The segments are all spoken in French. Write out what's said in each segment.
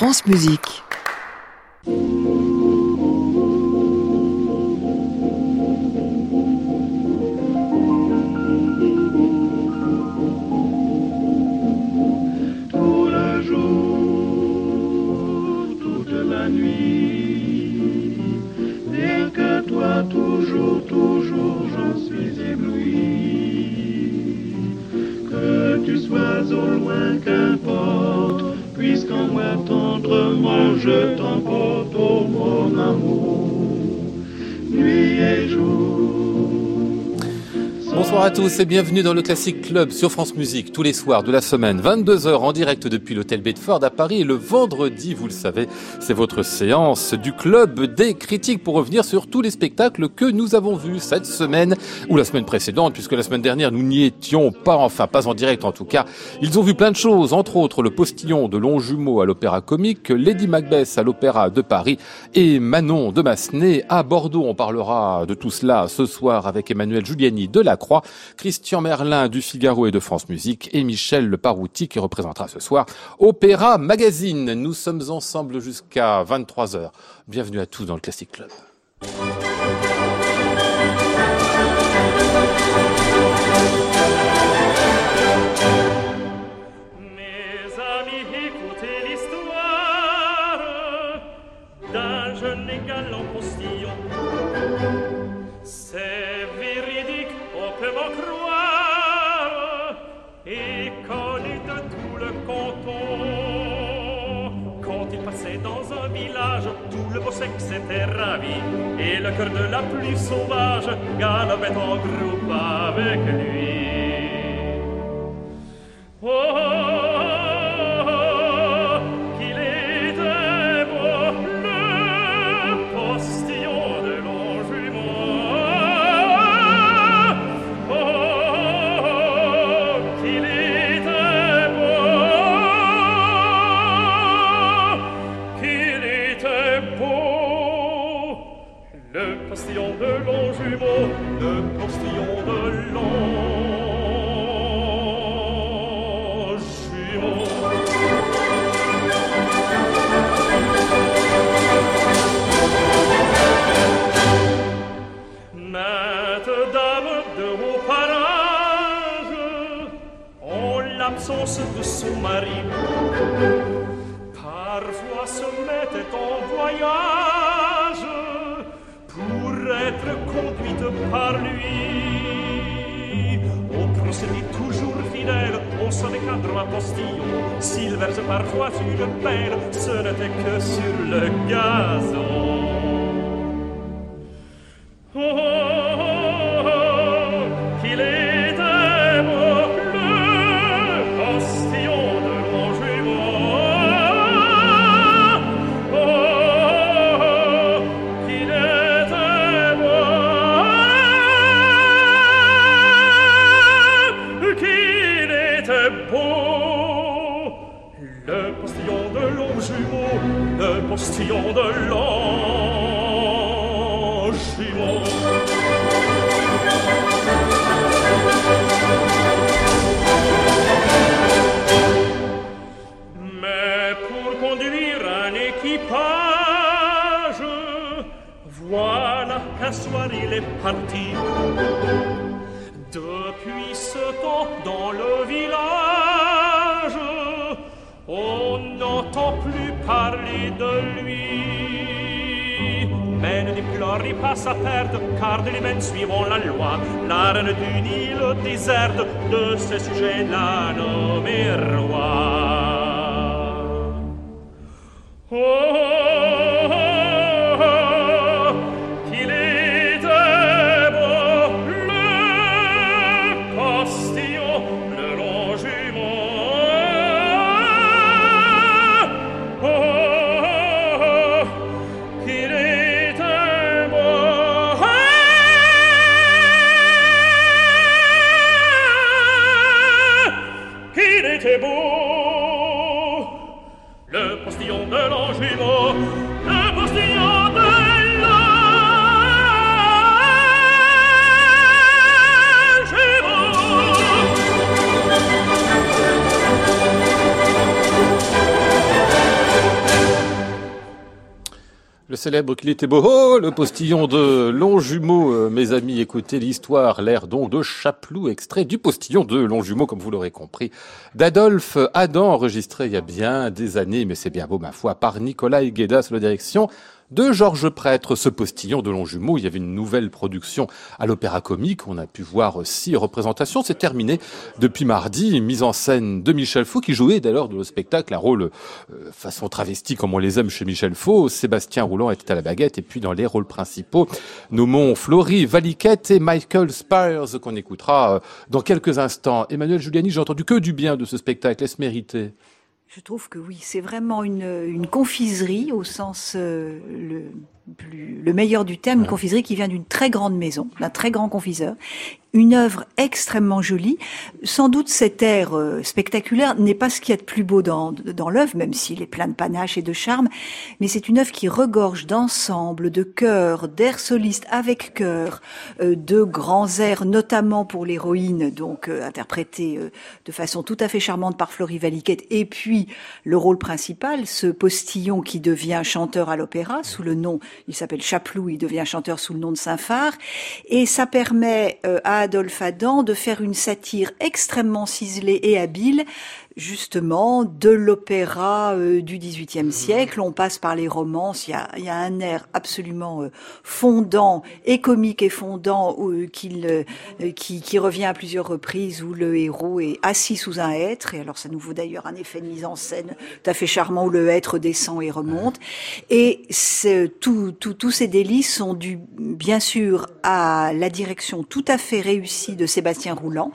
Tout le jour, toute la nuit. Rien que toi, toujours, toujours, j'en suis ébloui. Que tu sois au loin, tendrement je t'emporte, oh mon amour, Bonsoir à tous et bienvenue dans le Classic Club sur France Musique tous les soirs de la semaine, 22h en direct depuis l'hôtel Bedford à Paris le vendredi, vous le savez, c'est votre séance du club des critiques pour revenir sur tous les spectacles que nous avons vus cette semaine ou la semaine précédente puisque la semaine dernière nous n'y étions pas, enfin pas en direct en tout cas. Ils ont vu plein de choses, entre autres le postillon de Longjumeau à l'opéra comique, Lady Macbeth à l'opéra de Paris et Manon de Massenet à Bordeaux. On parlera de tout cela ce soir avec Emmanuel Giuliani de la Croix, Christian Merlin du Figaro et de France Musique et Michel Le Parouti qui représentera ce soir Opéra Magazine. Nous sommes ensemble jusqu'à 23h. Bienvenue à tous dans le Classic Club. Beau sexe était ravi, et le cœur de la plus sauvage galopait en groupe avec lui. Oh, oh, de son mari, parfois se mettait en voyage pour être conduite par lui. Au procédé toujours fidèle, on se cadre à postillon. S'il verse parfois une pelle, ce n'était que sur le gazon. Qu'un soir il est parti. Depuis ce temps, dans le village, on n'entend plus parler de lui. Mais ne déplorez pas sa perte, car de l'humaine suivant la loi, la reine du Nil déserte de ce sujet la nommé roi. Célèbre qu'il était beau, oh, le postillon de Longjumeau, euh, mes amis, écoutez l'histoire, l'air donc de Chaplou, extrait du postillon de Longjumeau, comme vous l'aurez compris, d'Adolphe Adam, enregistré il y a bien des années, mais c'est bien beau, ma foi, par Nicolas Guédas, la direction de Georges Prêtre, ce postillon de Longjumeau. Il y avait une nouvelle production à l'Opéra Comique. On a pu voir six représentations. C'est terminé depuis mardi. Mise en scène de Michel Faux, qui jouait d'ailleurs dans le spectacle un rôle euh, façon travesti comme on les aime chez Michel Faux. Sébastien Roulant était à la baguette. Et puis dans les rôles principaux, nommons Florie Valiquette et Michael Spires qu'on écoutera euh, dans quelques instants. Emmanuel Giuliani, j'ai entendu que du bien de ce spectacle. Est-ce je trouve que oui, c'est vraiment une, une, confiserie au sens euh, le, plus, le meilleur du terme, une confiserie qui vient d'une très grande maison, d'un très grand confiseur, une œuvre extrêmement jolie. Sans doute cet air euh, spectaculaire n'est pas ce qu'il y a de plus beau dans, dans l'œuvre, même s'il est plein de panache et de charme, mais c'est une œuvre qui regorge d'ensemble, de chœurs, d'airs solistes avec chœur, euh, de grands airs, notamment pour l'héroïne, donc euh, interprétée de façon tout à fait charmante par Florie Valiquette, et puis le rôle principal, ce postillon qui devient chanteur à l'opéra sous le nom, il s'appelle Chaplou, il devient chanteur sous le nom de Saint-Phar, et ça permet à Adolphe Adam de faire une satire extrêmement ciselée et habile justement de l'opéra euh, du XVIIIe mmh. siècle. On passe par les romances. Il y a, il y a un air absolument euh, fondant et comique et fondant euh, qu'il, qui, qui, revient à plusieurs reprises où le héros est assis sous un hêtre. Et alors ça nous vaut d'ailleurs un effet de mise en scène tout à fait charmant où le hêtre descend et remonte. Et tout, tout, tous ces délices sont dus bien sûr à la direction tout à fait réussie de Sébastien Roulant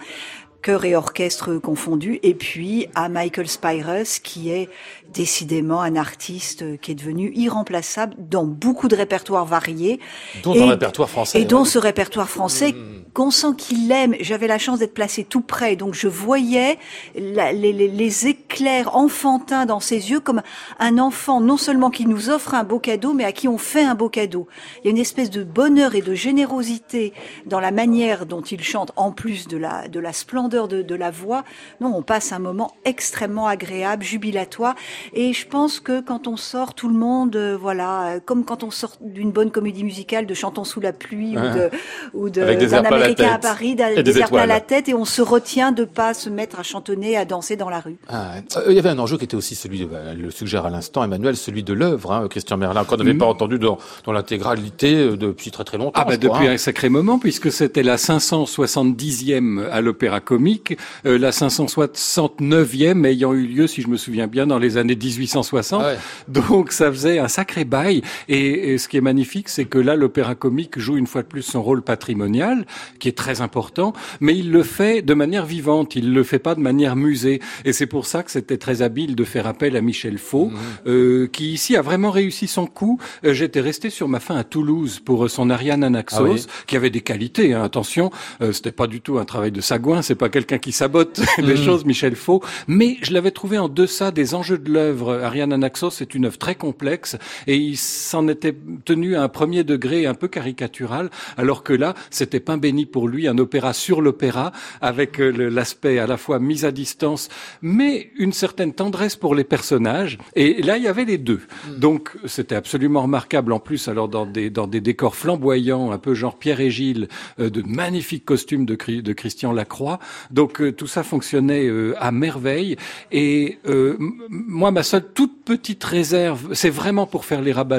chœur et orchestre confondus, et puis à Michael Spires, qui est décidément un artiste qui est devenu irremplaçable dans beaucoup de répertoires variés. Dont et, répertoire français. Et dont ce répertoire français mmh. qu'on sent qu'il aime. J'avais la chance d'être placé tout près, donc je voyais la, les, les, les, éclairs enfantins dans ses yeux comme un enfant, non seulement qui nous offre un beau cadeau, mais à qui on fait un beau cadeau. Il y a une espèce de bonheur et de générosité dans la manière dont il chante, en plus de la, de la splendeur de, la voix. Non, on passe un moment extrêmement agréable, jubilatoire. Et je pense que quand on sort, tout le monde, euh, voilà, euh, comme quand on sort d'une bonne comédie musicale de Chantons sous la pluie ou de, ou d'un Américain à, Paris, des, des à la tête, et on se retient de pas se mettre à chantonner, à danser dans la rue. Ah, euh, il y avait un enjeu qui était aussi celui, bah, le suggère à l'instant Emmanuel, celui de l'œuvre, hein, Christian Merlin, qu'on n'avait mm. pas entendu dans, dans l'intégralité depuis très très longtemps. Ah bah depuis hein. un sacré moment, puisque c'était la 570e à l'Opéra Comique euh, la 569e ayant eu lieu, si je me souviens bien, dans les années 1860. Ah Donc ça faisait un sacré bail. Et, ce qui est magnifique, c'est que là, l'opéra comique joue une fois de plus son rôle patrimonial, qui est très important, mais il le fait de manière vivante. Il le fait pas de manière musée. Et c'est pour ça que c'était très habile de faire appel à Michel Faux, mmh. euh, qui ici a vraiment réussi son coup. Euh, j'étais resté sur ma fin à Toulouse pour son Ariane Anaxos, ah qui avait des qualités. Hein, attention, c'était pas du tout un travail de sagouin. C'est pas quelqu'un qui sabote les mm. choses, Michel Faux. Mais je l'avais trouvé en deçà des enjeux de l'œuvre. Ariane Anaxos c'est une œuvre très complexe et il s'en était tenu à un premier degré un peu caricatural, alors que là, c'était pain béni pour lui, un opéra sur l'opéra, avec euh, l'aspect à la fois mis à distance, mais une certaine tendresse pour les personnages. Et là, il y avait les deux. Mm. Donc, c'était absolument remarquable. En plus, alors dans des, dans des décors flamboyants, un peu genre Pierre et Gilles, euh, de magnifiques costumes de, de Christian Lacroix. Donc euh, tout ça fonctionnait euh, à merveille. Et euh, moi, ma seule toute petite réserve, c'est vraiment pour faire les rabat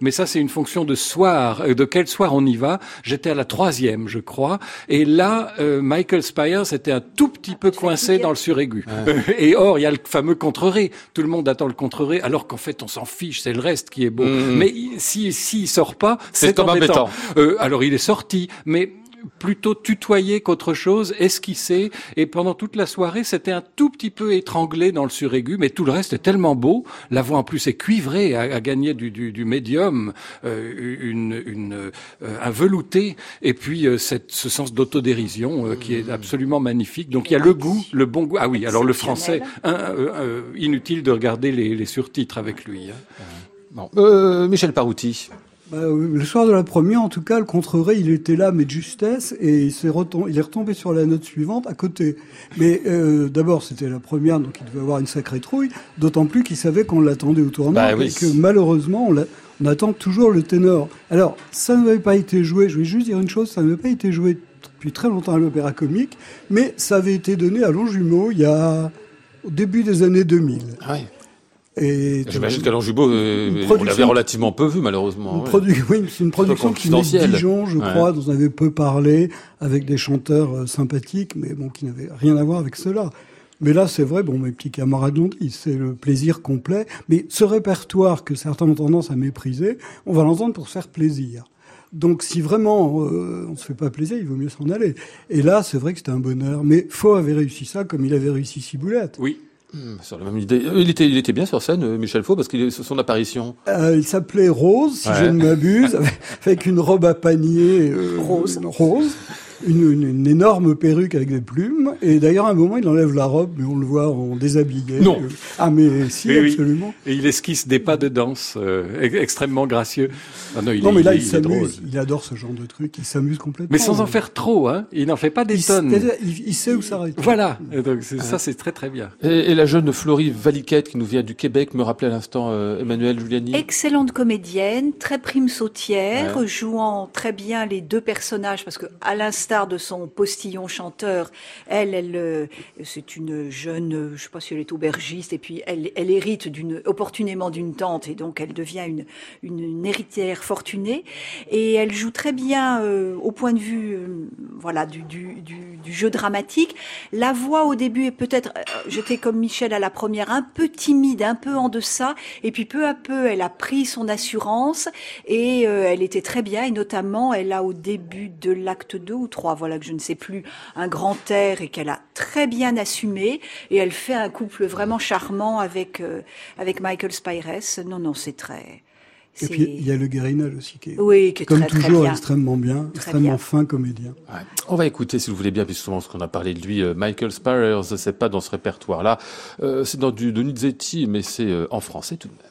mais ça c'est une fonction de soir, de quel soir on y va. J'étais à la troisième, je crois. Et là, Michael Spires était un tout petit peu coincé dans le suraigu. et or, il y a le fameux contre-ré. Tout le monde attend le contre-ré, alors qu'en fait, on s'en fiche. C'est le reste qui est beau. Mmh. Mais si s'il sort pas, c'est embêtant. Euh, alors il est sorti, mais plutôt tutoyer qu'autre chose, esquisser. Et pendant toute la soirée, c'était un tout petit peu étranglé dans le suraigu, mais tout le reste est tellement beau. La voix en plus est cuivrée, a, gagné du, du, du médium, euh, une, une, euh, un velouté, et puis euh, cette, ce sens d'autodérision euh, qui est mmh. absolument magnifique. Donc il y a le goût, le bon goût. Ah oui, alors le français, inutile de regarder les, les surtitres avec lui. Hein. Bon. Michel Parouti. Bah, le soir de la première, en tout cas, le contre il était là, mais de justesse, et il, est il est retombé sur la note suivante à côté. Mais euh, d'abord, c'était la première, donc il devait avoir une sacrée trouille, d'autant plus qu'il savait qu'on l'attendait au tournant, bah et que malheureusement, on on attend toujours le ténor. Alors, ça n'avait pas été joué, je vais juste dire une chose, ça n'avait pas été joué depuis très longtemps à l'opéra comique, mais ça avait été donné à Longjumeau il y a au début des années 2000. Ah oui. Et J'imagine qu'Alain Jubo, euh, on l'avait relativement peu vu, malheureusement. Une ouais. oui, c'est une production qui venait de Dijon, je crois, dont on avait peu parlé, avec des chanteurs euh, sympathiques, mais bon, qui n'avaient rien à voir avec cela. Mais là, c'est vrai, bon, mes petits camarades l'ont dit, c'est le plaisir complet. Mais ce répertoire que certains ont tendance à mépriser, on va l'entendre pour se faire plaisir. Donc, si vraiment euh, on se fait pas plaisir, il vaut mieux s'en aller. Et là, c'est vrai que c'était un bonheur. Mais Faux avait réussi ça comme il avait réussi Ciboulette. Oui. Sur la même idée. Euh, Il était, il était bien sur scène, euh, Michel Faux, parce qu'il est son apparition. Euh, il s'appelait Rose, si Ouais. je ne m'abuse, avec- avec une robe à panier euh, Rose. rose, une, une- une énorme perruque avec des plumes. Et d'ailleurs, à un moment, il enlève la robe, mais on le voit en déshabillé. Non. Ah, mais si, oui. absolument. Et il esquisse des pas de danse euh, ex- extrêmement gracieux. Ah non, il non, est- mais là, il, s'amuse. Il adore ce genre de truc. Il s'amuse complètement. Mais sans en faire trop, hein. Il n'en fait pas des il, tonnes. c'est-à-dire, il, il sait où s'arrêter. Voilà. Et donc ça, c'est très très bien. Et, et la jeune Florie Valiquette, qui nous vient du Québec, me rappelait à l'instant euh, Emmanuel Giuliani. Excellente comédienne, très prime sautière, Ouais. jouant très bien les deux personnages, parce que à de son postillon chanteur, elle, elle, euh, c'est une jeune, euh, je sais pas si elle est aubergiste, et puis elle, hérite d'une opportunément d'une tante, et donc elle devient une, héritière fortunée, et elle joue très bien euh, au point de vue, voilà, du, jeu dramatique. La voix au début est peut-être, j'étais comme Michel à la première, un peu timide, un peu en deçà, et puis peu à peu, elle a pris son assurance et elle était très bien, et notamment, elle a au début de l'acte 2 ou 3, voilà que je ne sais plus, un grand air et qu'elle a très bien assumé, et elle fait un couple vraiment charmant avec euh, avec Michael Spires. Non, non, c'est très. Et puis, il y a le Guérinal aussi, qui est, oui, qui est comme très, très toujours, bien. extrêmement bien, Très extrêmement bien. fin comédien. Ouais. On va écouter, si vous voulez bien, puisque ce qu'on a parlé de lui, euh, Michael Spires, c'est pas dans ce répertoire-là, Euh, c'est dans du Donizetti, mais c'est euh, en français tout de même.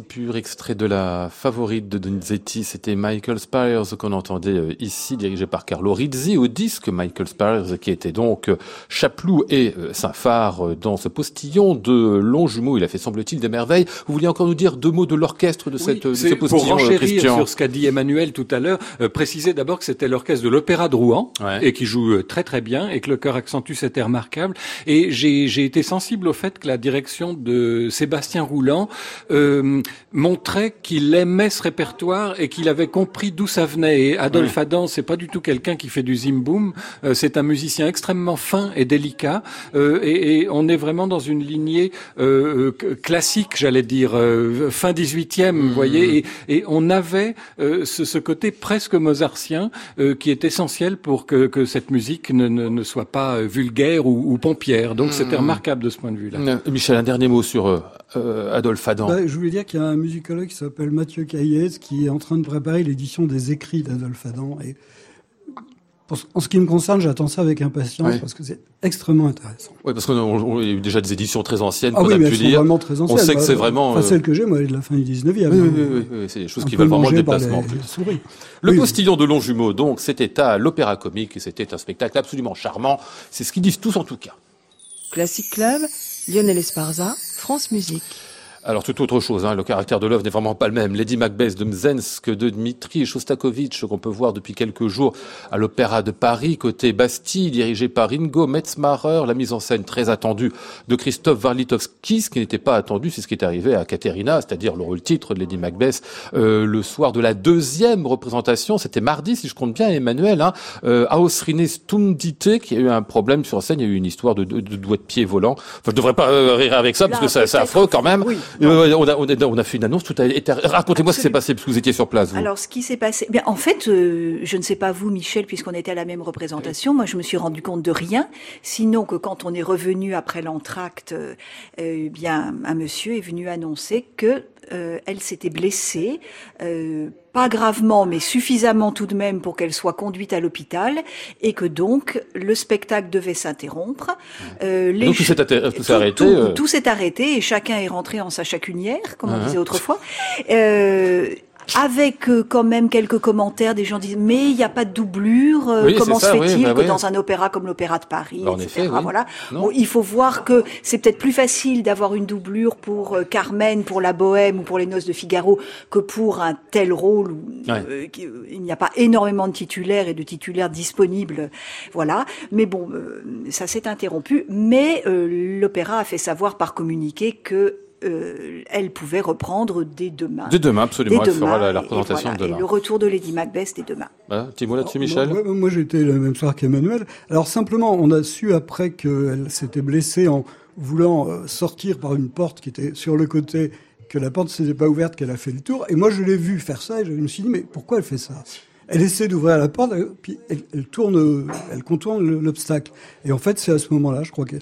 Si pur, extrait de la favorite de Donizetti, c'était Michael Spires qu'on entendait euh, ici, dirigé par Carlo Rizzi, au disque Michael Spires, qui était donc euh, Chaplou et euh, Saint-Phare dans ce postillon de long jumeau. Il a fait, semble-t-il, des merveilles. Vous vouliez encore nous dire deux mots de l'orchestre de, cette, de ce postillon, pour Christian sur ce qu'a dit Emmanuel tout à l'heure, préciser d'abord que c'était l'orchestre de l'Opéra de Rouen, et qui joue très très bien, et que le chœur Accentus était remarquable. Et j'ai été sensible au fait que la direction de Sébastien Roulant euh, montrait qu'il aimait ce répertoire et qu'il avait compris d'où ça venait. Et Adolphe Adam, c'est pas du tout quelqu'un qui fait du zimboum. Euh, c'est un musicien extrêmement fin et délicat. Euh, et, et, on est vraiment dans une lignée euh, classique, j'allais dire, fin 18e, vous voyez. Et, et, on avait ce, ce, côté presque mozartien qui est essentiel pour que, que cette musique ne, ne, ne, soit pas vulgaire ou, ou pompière. Donc c'était mmh. remarquable de ce point de vue-là. Michel, un dernier mot sur Adolphe Adam. Bah, je voulais dire qu'il y a un musicologue qui s'appelle Mathieu Caillez qui est en train de préparer l'édition des écrits d'Adolphe Adam. Et en ce qui me concerne, j'attends ça avec impatience parce que c'est extrêmement intéressant. Oui, parce y a eu déjà des éditions très anciennes ah qu'on oui, a mais pu lire. Vraiment très anciennes. On sait que c'est vraiment. Enfin, euh, celle que j'ai, moi, elle est de la fin du 19e. Oui, oui, oui, oui, c'est des choses qui valent vraiment le déplacement. Le postillon de Longjumeau, donc, c'était à l'Opéra Comique et c'était un spectacle absolument charmant. C'est ce qu'ils disent tous en tout cas. Classic Club, Lionel Esparza, France Musique. Alors tout autre chose, hein, le caractère de l'œuvre n'est vraiment pas le même. Lady Macbeth de Mzensk de Dmitri Shostakovich qu'on peut voir depuis quelques jours à l'Opéra de Paris, côté Bastille, dirigé par Ingo Metzmacher, la mise en scène très attendue de Christophe Varlitovski, ce qui n'était pas attendu, c'est ce qui est arrivé à Katerina, c'est-à-dire le rôle-titre de Lady Macbeth, euh, le soir de la deuxième représentation, c'était mardi si je compte bien, Emmanuel, hein, euh, Stundite, qui a eu un problème sur scène, il y a eu une histoire de, de, de doigts de pied volants. Enfin, je devrais pas euh, rire avec ça, parce que c'est affreux quand même. Euh, on, a, on, a, fait une annonce, tout a été... Racontez-moi ce qui s'est passé, parce que vous étiez sur place. Vous. Alors, ce qui s'est passé... Bien, en fait, euh, je ne sais pas vous, Michel, puisqu'on était à la même représentation, moi je me suis rendu compte de rien, sinon que quand on est revenu après l'entracte, euh, eh bien, un monsieur est venu annoncer que euh, elle s'était blessée, euh, pas gravement, mais suffisamment tout de même pour qu'elle soit conduite à l'hôpital, et que donc le spectacle devait s'interrompre. Euh, les donc tout s'est arrêté. Tout, s'est arrêté et chacun est rentré en sa chacunière, comme on uh-huh. disait autrefois. Euh, avec euh, quand même quelques commentaires des gens disent mais il n'y a pas de doublure euh, comment se fait-il bah que dans un opéra comme l'opéra de Paris bah, etc. voilà. Bon, il faut voir que c'est peut-être plus facile d'avoir une doublure pour euh, Carmen pour la Bohème ou pour les Noces de Figaro que pour un tel rôle où il n'y a pas énormément de titulaires et de titulaires disponibles. Voilà. Mais bon ça s'est interrompu. Mais l'opéra a fait savoir par communiqué que euh, elle pouvait reprendre dès demain. Dès demain, absolument. elle fera la, représentation de demain. Et le retour de Lady Macbeth dès demain. Voilà, petit mot là-dessus, Michel Moi, moi j'étais le même soir qu'Emmanuel. Alors simplement, on a su après qu'elle s'était blessée en voulant euh, sortir par une porte qui était sur le côté, que la porte ne s'était pas ouverte, qu'elle a fait le tour. Et moi, je l'ai vu faire ça et je me suis dit, mais pourquoi elle fait ça? Elle essaie d'ouvrir la porte, puis elle, tourne, elle contourne l'obstacle. Et en fait, c'est à ce moment-là, je crois qu'elle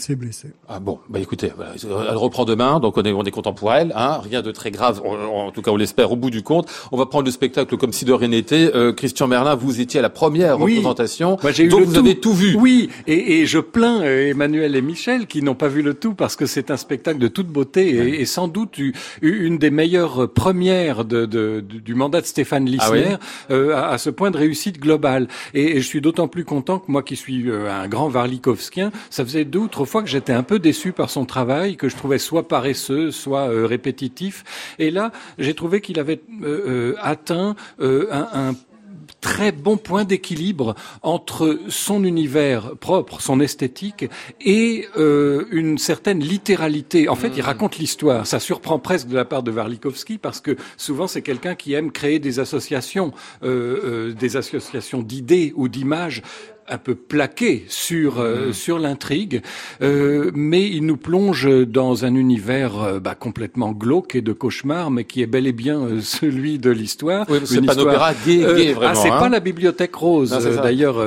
s'est blessée. Ah bon, bah écoutez, elle reprend demain, donc on est, on est content pour elle, hein, rien de très grave, en tout cas on l'espère au bout du compte. On va prendre le spectacle comme si de rien n'était. Euh, Christian Merlin, vous étiez à la première représentation, Moi, eu donc vous avez tout vu. Oui, et, et je plains euh, Emmanuel et Michel qui n'ont pas vu le tout parce que c'est un spectacle de toute beauté et, et, sans doute une des meilleures premières de, de, du mandat de Stéphane Lissner. Ah euh, à, ce point de réussite globale. Et, je suis d'autant plus content que moi qui suis euh, un grand Varlikovskien, ça faisait deux ou trois fois que j'étais un peu déçu par son travail, que je trouvais soit paresseux, soit euh, répétitif. Et là, j'ai trouvé qu'il avait atteint un, un très bon point d'équilibre entre son univers propre, son esthétique, et euh, une certaine littéralité. En fait, il hmm. raconte l'histoire. Ça surprend presque de la part de Varlikovski parce que souvent c'est quelqu'un qui aime créer des associations, euh, euh, des associations d'idées ou d'images un peu plaqué sur euh, mm. sur l'intrigue, euh, mais il nous plonge dans un univers euh, bah, complètement glauque et de cauchemar, mais qui est bel et bien euh, celui de l'histoire. Oui, c'est pas un opéra gay, gay vraiment. Ah, c'est hein. pas la bibliothèque rose. D'ailleurs,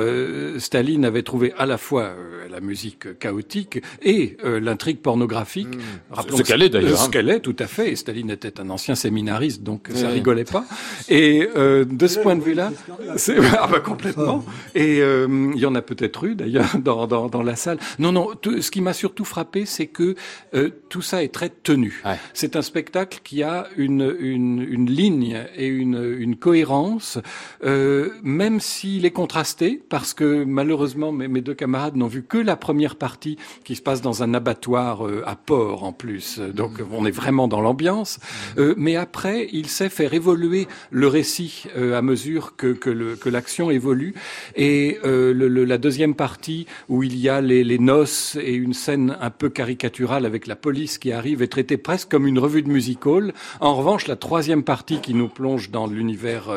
Staline avait trouvé à la fois la musique chaotique et l'intrigue pornographique. Mm. ce qu'elle est d'ailleurs. Ce hein. qu'elle est, tout à fait. Et Staline était un ancien séminariste, donc ça rigolait pas. Et de ce point de vue-là, c'est ah bah complètement. Et Euh, il y en a peut-être eu d'ailleurs dans, dans, dans, la salle. Non, non. ce qui m'a surtout frappé, c'est que euh, tout ça est très tenu. C'est un spectacle qui a une, une, une ligne et une, une cohérence, euh, même s'il est contrasté, parce que malheureusement mes, mes deux camarades n'ont vu que la première partie qui se passe dans un abattoir euh, à Port en plus. Donc on est vraiment dans l'ambiance. Euh, mais après, il sait faire évoluer le récit à mesure que, que l'action évolue. Et la deuxième partie où il y a les, noces et une scène un peu caricaturale avec la police qui arrive est traitée presque comme une revue de music hall. En revanche, la troisième partie qui nous plonge dans l'univers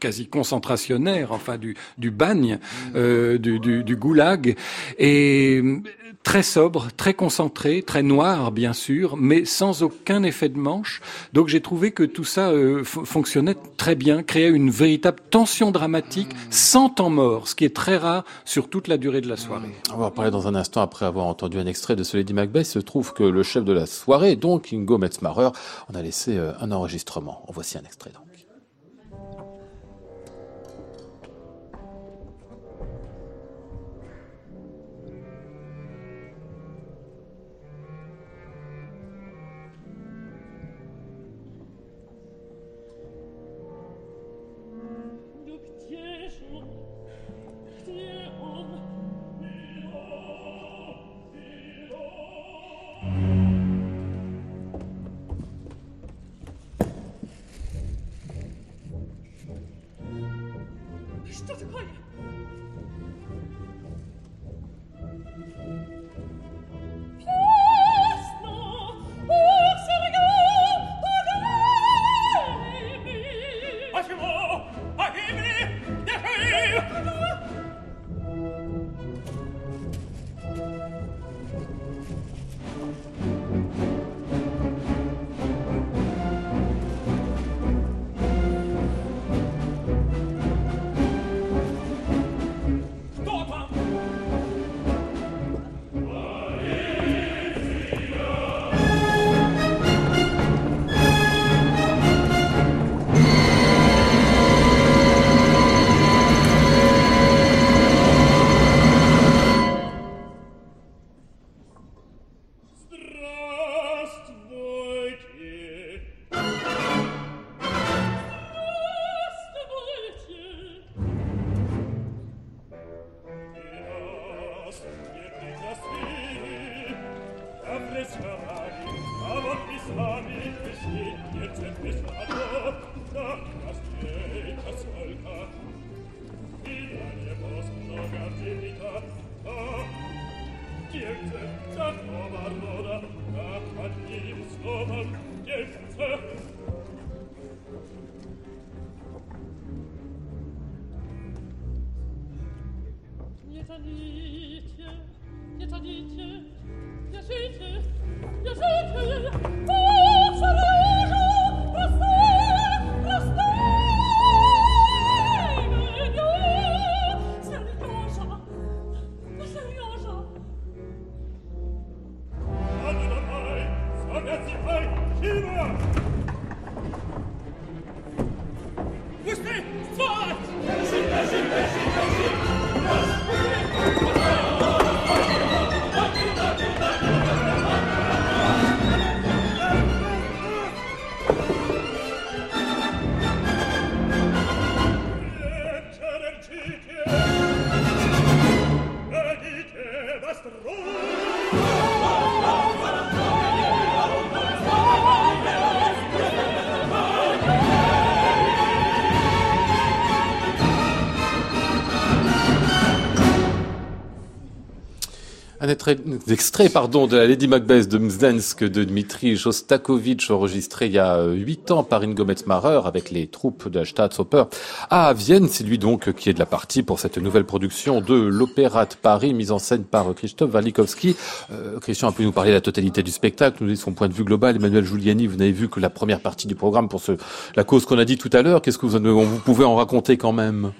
quasi concentrationnaire, enfin du, bagne, du, du, du, goulag, et très sobre, très concentré, très noir bien sûr, mais sans aucun effet de manche. Donc j'ai trouvé que tout ça euh, fonctionnait très bien, créait une véritable tension dramatique sans temps mort, ce qui est très rare sur toute la durée de la soirée. On va en parler dans un instant après avoir entendu un extrait de ce Lady Macbeth. Il se trouve que le chef de la soirée, donc Ingo Metzmacher, on a laissé euh, un enregistrement. En voici un extrait. Donc. Что такое? Почему погибли? Не жив! Un extrait pardon, de la Lady Macbeth de Mzdensk de Dmitri Shostakovich, enregistré il y a huit ans par Ingo Metzmacher avec les troupes de la Staatsoper à Vienne. C'est lui donc qui est de la partie pour cette nouvelle production de l'Opéra de Paris, mise en scène par Christophe Walikowski. Euh, Christian a pu nous parler de la totalité du spectacle, nous dit son point de vue global? Emmanuel Giuliani, vous n'avez vu que la première partie du programme pour ce, la cause qu'on a dit tout à l'heure. Qu'est-ce que vous, vous pouvez en raconter quand même?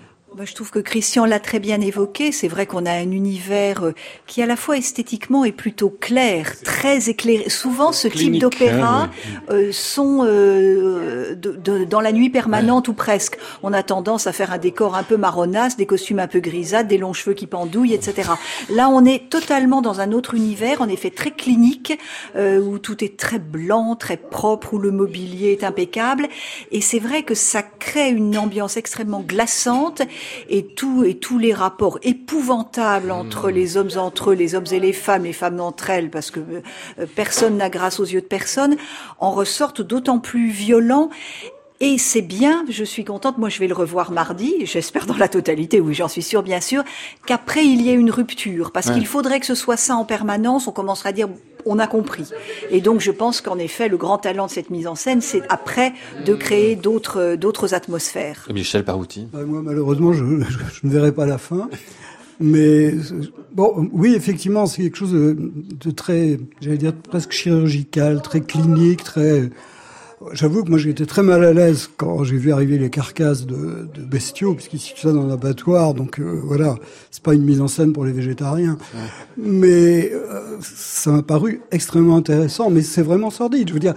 Je trouve que Christian l'a très bien évoqué. C'est vrai qu'on a un univers euh, qui, à la fois esthétiquement, est plutôt clair, très éclairé. Souvent, ce type d'opéra hein, euh, sont euh, de, dans la nuit permanente ou presque. On a tendance à faire un décor un peu marronasse, des costumes un peu grisâtres, des longs cheveux qui pendouillent, etc. Là, on est totalement dans un autre univers, en effet très clinique, où tout est très blanc, très propre, où le mobilier est impeccable. Et c'est vrai que ça crée une ambiance extrêmement glaçante et tout et tous les rapports épouvantables entre hmm. les hommes entre eux, les hommes et les femmes, les femmes entre elles, parce que euh, personne n'a grâce aux yeux de personne, en ressortent d'autant plus violents. Et c'est bien, je suis contente, moi je vais le revoir mardi, j'espère dans la totalité, oui j'en suis sûre bien sûr, qu'après il y ait une rupture, parce qu'il faudrait que ce soit ça en permanence, on commencera à dire on a compris. Et donc je pense qu'en effet le grand talent de cette mise en scène, c'est après de créer d'autres d'autres atmosphères. Michel Parouti. Bah, moi malheureusement je, je, ne verrai pas la fin. Mais bon, oui, effectivement, c'est quelque chose de, de très, j'allais dire presque chirurgical, très clinique, très J'avoue que moi j'ai été très mal à l'aise quand j'ai vu arriver les carcasses de, de bestiaux, puisqu'ils situent ça dans l'abattoir, donc euh, voilà, c'est pas une mise en scène pour les végétariens. Mais euh, ça m'a paru extrêmement intéressant, mais c'est vraiment sordide. Je veux dire,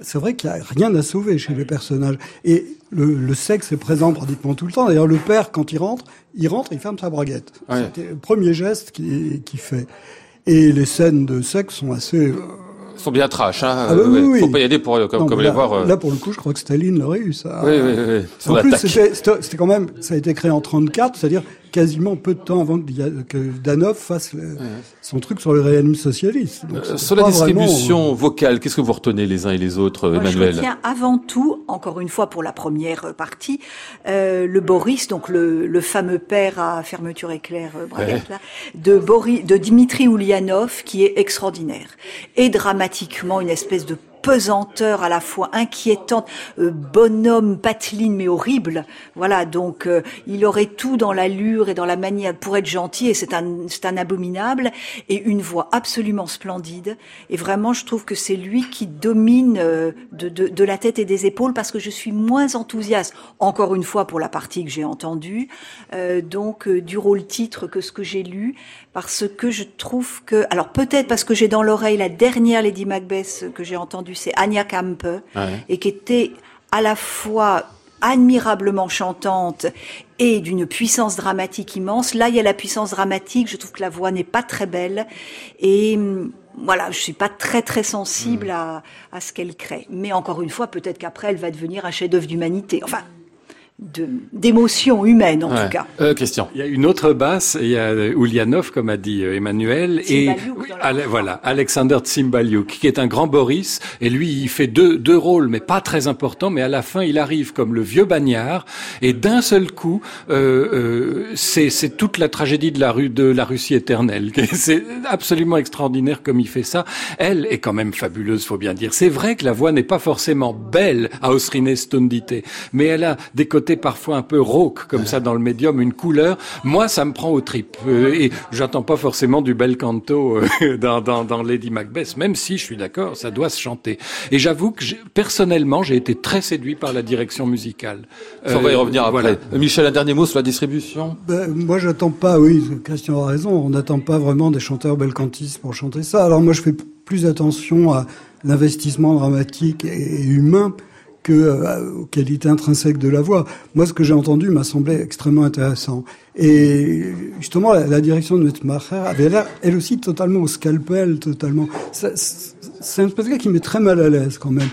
c'est vrai qu'il y a rien à sauver chez les personnages. Et le, le, sexe est présent pratiquement tout le temps. D'ailleurs, le père, quand il rentre, il rentre, il ferme sa braguette. C'était le premier geste qu'il fait. Et les scènes de sexe sont assez... Euh, sont bien trash. Hein. Ah bah oui, Faut pas y aller pour comme, comme les voir. Euh. Là, pour le coup, je crois que Staline l'aurait eu ça. Oui, oui, oui. En plus, c'était quand même, ça a été créé en 34, c'est-à-dire quasiment peu de temps avant que Danov fasse son truc sur le réalisme socialiste. Euh, sur la distribution euh, vocale, qu'est-ce que vous retenez les uns et les autres, Emmanuel Je retiens avant tout, encore une fois pour la première partie, euh, le Boris, donc le, le, fameux père à fermeture éclair, euh, de, Boris, de Dimitri Oulianov, qui est extraordinaire. Et dramatiquement une espèce de pesanteur à la fois inquiétante, euh, bonhomme pateline mais horrible. Voilà, donc euh, il aurait tout dans l'allure et dans la manière pour être gentil et c'est un c'est un abominable et une voix absolument splendide. Et vraiment, je trouve que c'est lui qui domine euh, de, de, de, la tête et des épaules parce que je suis moins enthousiaste. Encore une fois pour la partie que j'ai entendue, donc du rôle titre que ce que j'ai lu parce que je trouve que, alors peut-être parce que j'ai dans l'oreille la dernière Lady Macbeth que j'ai entendue, c'est Anya Kampe, et qui était à la fois admirablement chantante et d'une puissance dramatique immense. Là, il y a la puissance dramatique. Je trouve que la voix n'est pas très belle et hum, voilà, je suis pas très très sensible hmm. à, à ce qu'elle crée. Mais encore une fois, peut-être qu'après, elle va devenir un chef-d'œuvre d'humanité. Enfin, d'émotions humaines en tout cas. Euh, question. Il y a une autre basse, il y a Ulianov comme a dit euh, Emmanuel et voilà Alexander Tsimbaliuk qui est un grand Boris et lui il fait deux deux rôles mais pas très importants mais à la fin il arrive comme le vieux bagnard et d'un seul coup euh, euh c'est c'est toute la tragédie de la rue de la Russie éternelle. C'est absolument extraordinaire comme il fait ça. Elle est quand même fabuleuse faut bien dire. C'est vrai que la voix n'est pas forcément belle à Osrine Stondite mais elle a des côtés parfois un peu rauque comme ça dans le médium, une couleur. Moi, ça me prend aux tripes. Euh, et j'attends pas forcément du bel canto euh, dans, dans, dans, Lady Macbeth, même si je suis d'accord, ça doit se chanter. Et j'avoue que personnellement, j'ai été très séduit par la direction musicale. on va y euh, revenir après. Michel, un dernier mot sur la distribution? Ben, Moi, j'attends pas, oui, Christian a raison, on n'attend pas vraiment des chanteurs belcantistes pour chanter ça. Alors moi, je fais plus attention à l'investissement dramatique et humain que euh, aux qualités intrinsèques de la voix. Moi, ce que j'ai entendu m'a semblé extrêmement intéressant. Et justement, la, direction de Metmacher avait l'air, elle aussi, totalement au scalpel, totalement. C'est un spectacle qui met très mal à l'aise quand même,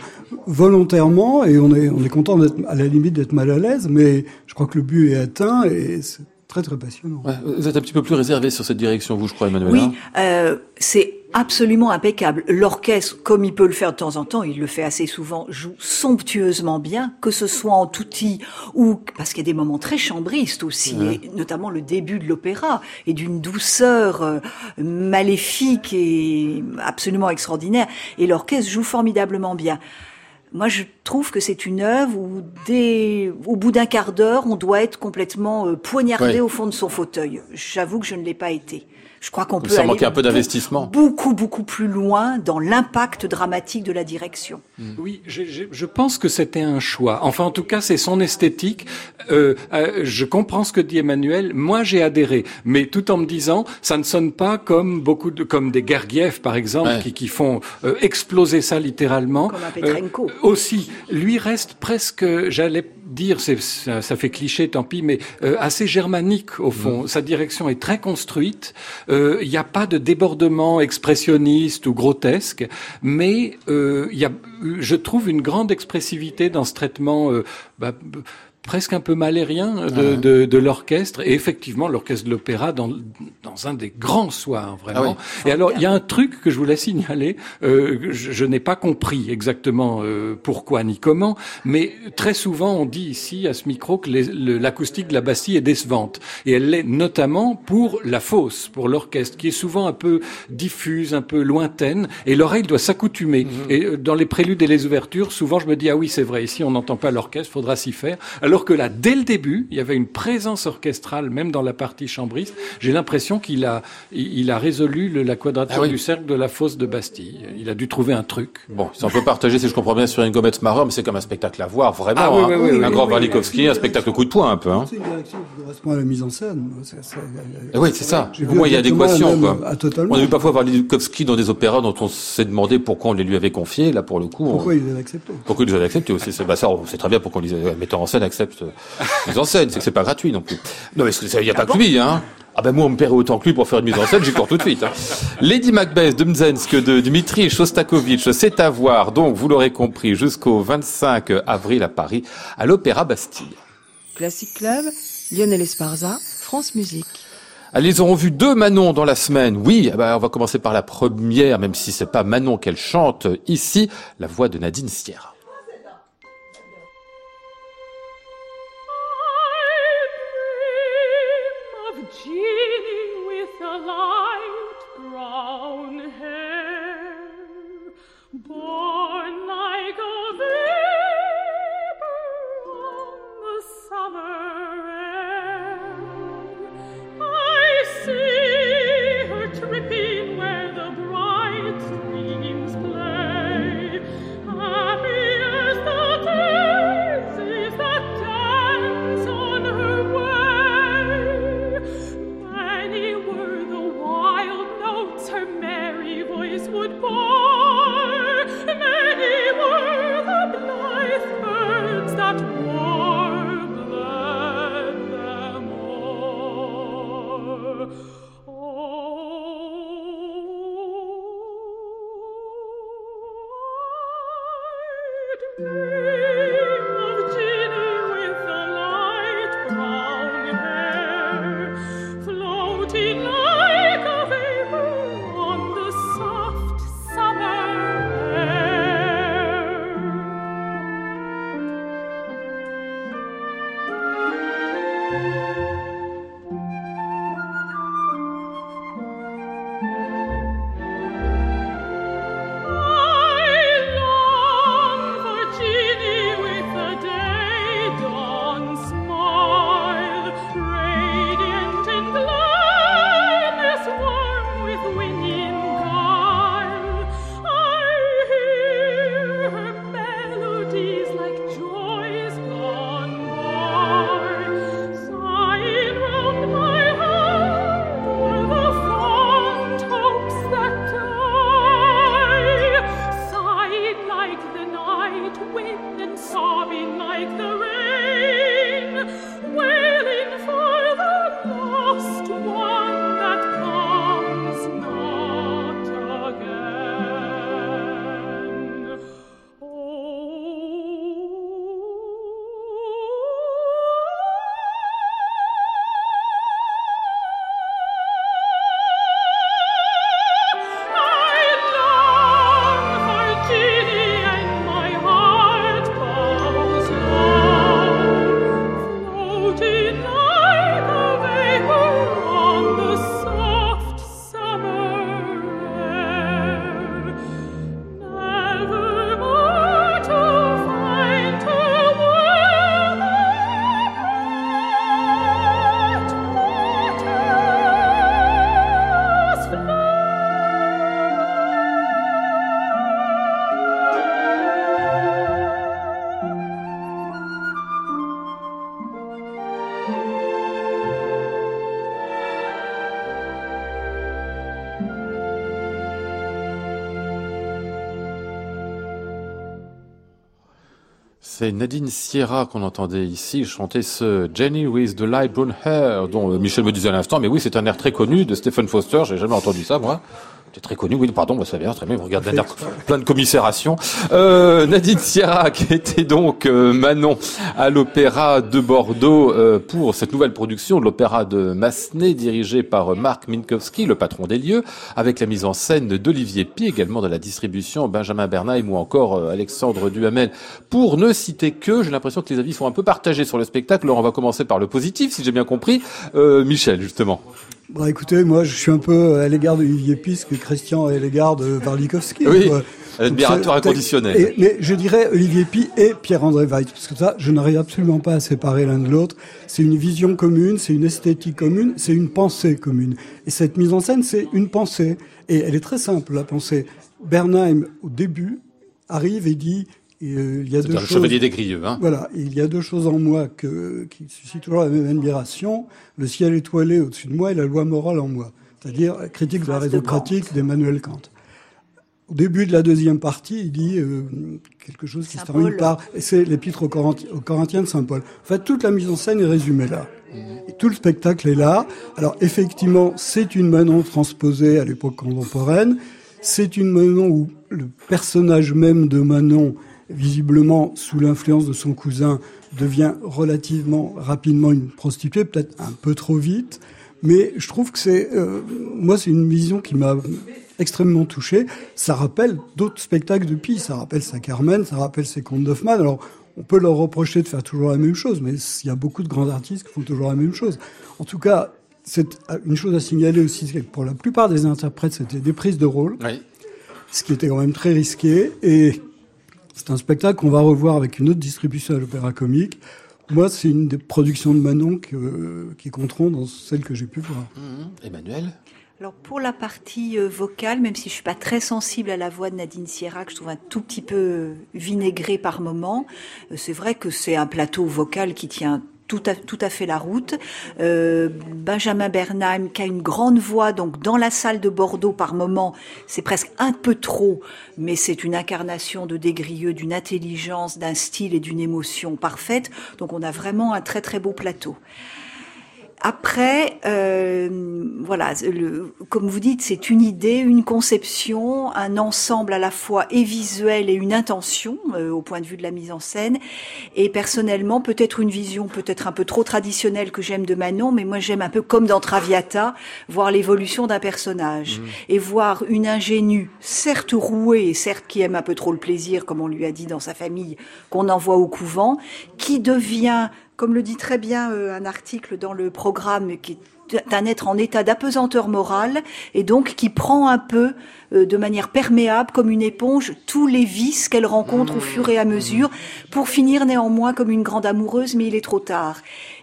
volontairement, et on est, on est content d'être à la limite d'être mal à l'aise, mais je crois que le but est atteint et c'est très très passionnant. vous êtes un petit peu plus réservé sur cette direction, vous, je crois, Emmanuel. Oui, hein? euh, c'est absolument impeccable. L'orchestre, comme il peut le faire de temps en temps, il le fait assez souvent, joue somptueusement bien, que ce soit en touti ou parce qu'il y a des moments très chambristes aussi, et notamment le début de l'opéra et d'une douceur euh, maléfique et absolument extraordinaire. Et l'orchestre joue formidablement bien. Moi, je trouve que c'est une œuvre où, dès, au bout d'un quart d'heure, on doit être complètement euh, poignardé au fond de son fauteuil. J'avoue que je ne l'ai pas été. Je crois qu'on peut ça aller un peu d'investissement. Beaucoup, beaucoup plus loin dans l'impact dramatique de la direction. Hmm. Oui, je, je, je pense que c'était un choix. Enfin, en tout cas, c'est son esthétique. Euh, euh, je comprends ce que dit Emmanuel. Moi, j'ai adhéré, mais tout en me disant, ça ne sonne pas comme beaucoup de, comme des Gergiev, par exemple, qui, qui, font euh, exploser ça littéralement. Comme un Petrenko. Euh, aussi, lui reste presque, j'allais dire, ça, ça, fait cliché, tant pis, mais euh, assez germanique au fond. Mm. Sa direction est très construite. Euh, il n'y a pas de débordement expressionniste ou grotesque, mais euh, il y a, je trouve une grande expressivité dans ce traitement. Bah, presque un peu malérien de, de, de l'orchestre et effectivement l'orchestre de l'opéra dans, dans un des grands soirs vraiment. Ah et alors il y a un truc que je voulais signaler, euh, je, je n'ai pas compris exactement euh, pourquoi ni comment, mais très souvent on dit ici à ce micro que l'acoustique de la Bastille est décevante et elle l'est notamment pour la fosse, pour l'orchestre qui est souvent un peu diffuse, un peu lointaine et l'oreille doit s'accoutumer. Mhm. Et euh, dans les préludes et les ouvertures, souvent je me dis ah oui c'est vrai ici on n'entend pas l'orchestre, faudra s'y faire. Alors alors que là, dès le début, il y avait une présence orchestrale, même dans la partie chambriste. J'ai l'impression qu'il a, il a résolu la quadrature ah du cercle de la fosse de Bastille. Il a dû trouver un truc. Bon, si on peut partager, si je comprends bien, sur une gommette marron, mais c'est comme un spectacle à voir, vraiment. Ah hein. un grand Walikowski, un spectacle coup de poing, un peu. Hein. C'est une direction qui correspond à la mise en scène. oui, c'est ça. Au moins, il y a adéquation. Quoi. On a vu parfois Walikowski dans des opéras dont on s'est demandé pourquoi on les lui avait confiés. Là, pour le coup. Pourquoi il les avait acceptés Pourquoi il les avait acceptés aussi. C'est bah, ça, c'est très bien pour qu'on les metteur en scène accepte mise en scène, c'est que c'est pas gratuit non plus. Non, mais il n'y a pas que lui, hein. Ah ben moi, on me paierait autant que lui pour faire une mise en scène, j'y cours tout de suite. Hein. Lady Macbeth de Mzensk de Dmitri Shostakovich, c'est à voir, donc vous l'aurez compris, jusqu'au 25 avril à Paris, à l'Opéra Bastille. Classic Club, Lionel Esparza, France Musique. Allez, ils auront vu deux Manon dans la semaine. Oui, eh ben, on va commencer par la première, même si c'est pas Manon qu'elle chante ici, la voix de Nadine Sierra. C'est Nadine Sierra qu'on entendait ici chanter ce Jenny with the light brown hair, dont euh, Michel me disait à l'instant, mais oui, c'est un air très connu de Stephen Foster, j'ai jamais entendu ça, moi. C'est très connu, oui, pardon, bah, ça vient très bien, vous regardez plein de commisération. Euh, Nadine Sierra, qui était donc euh, Manon à l'Opéra de Bordeaux euh, pour cette nouvelle production de l'Opéra de Massenet, dirigée par Marc Minkowski, le patron des lieux, avec la mise en scène d'Olivier Pi, également de la distribution Benjamin Bernheim ou encore Alexandre Duhamel. Pour ne citer que, j'ai l'impression que les avis sont un peu partagés sur le spectacle. Alors on va commencer par le positif, si j'ai bien compris. Michel, justement. Bah écoutez, moi je suis un peu à l'égard d'Olivier Pis que Christian est à l'égard de Varlikovski. Oui, admirateur inconditionnel. mais je dirais Olivier Pi et Pierre-André Weitz, parce que ça, je n'arrive absolument pas à séparer l'un de l'autre. C'est une vision commune, c'est une esthétique commune, c'est une pensée commune. Et cette mise en scène, c'est une pensée. Et elle est très simple, la pensée. Bernheim, au début, arrive et dit euh, il y a deux choses. Chevalier des Grieux, hein. Voilà, il y a deux choses en moi que, qui suscitent toujours la même admiration le ciel étoilé au-dessus de moi et la loi morale en moi, c'est-à-dire la critique de la raison pratique d'Emmanuel Kant. Au début de la deuxième partie, il dit euh, quelque chose qui se termine par, et c'est l'épître aux, Corinthiens de Saint Paul. En fait, toute la mise en scène est résumée là. Et tout le spectacle est là. Alors effectivement, c'est une Manon transposée à l'époque contemporaine. C'est une Manon où le personnage même de Manon visiblement sous l'influence de son cousin, devient relativement rapidement une prostituée, peut-être un peu trop vite. Mais je trouve que c'est, euh, moi, c'est une vision qui m'a extrêmement touché. Ça rappelle d'autres spectacles de Pi. Ça rappelle sa Carmen, ça rappelle ses contes d'Hoffmann. Alors, on peut leur reprocher de faire toujours la même chose, mais il y a beaucoup de grands artistes qui font toujours la même chose. En tout cas, c'est une chose à signaler aussi, c'est que pour la plupart des interprètes, c'était des prises de rôle. Ce qui était quand même très risqué. Et c'est un spectacle qu'on va revoir avec une autre distribution à l'Opéra Comique. Moi, c'est une des productions de Manon qui compteront dans celles que j'ai pu voir. Mmh. Emmanuel? Alors pour la partie euh, vocale, même si je suis pas très sensible à la voix de Nadine Sierra, que je trouve un tout petit peu euh, vinaigrée par moment, euh, c'est vrai que c'est un plateau vocal qui tient tout à, tout à fait la route. Euh, Benjamin Bernheim, qui a une grande voix, donc dans la salle de Bordeaux par moment, c'est presque un peu trop, mais c'est une incarnation de Desgrieux, d'une intelligence, d'un style et d'une émotion parfaite. Donc on a vraiment un très très beau plateau. Après, euh, voilà, le, comme vous dites, c'est une idée, une conception, un ensemble à la fois et visuel et une intention euh, au point de vue de la mise en scène. Et personnellement, peut-être une vision peut-être un peu trop traditionnelle que j'aime de Manon, mais moi j'aime un peu comme dans Traviata, voir l'évolution d'un personnage mmh. et voir une ingénue, certes rouée et certes qui aime un peu trop le plaisir, comme on lui a dit dans sa famille, qu'on envoie au couvent, qui devient comme le dit très bien euh, un article dans le programme qui est un être en état d'apesanteur morale et donc qui prend un peu euh, de manière perméable comme une éponge tous les vices qu'elle rencontre au fur et à mesure pour finir néanmoins comme une grande amoureuse mais il est trop tard.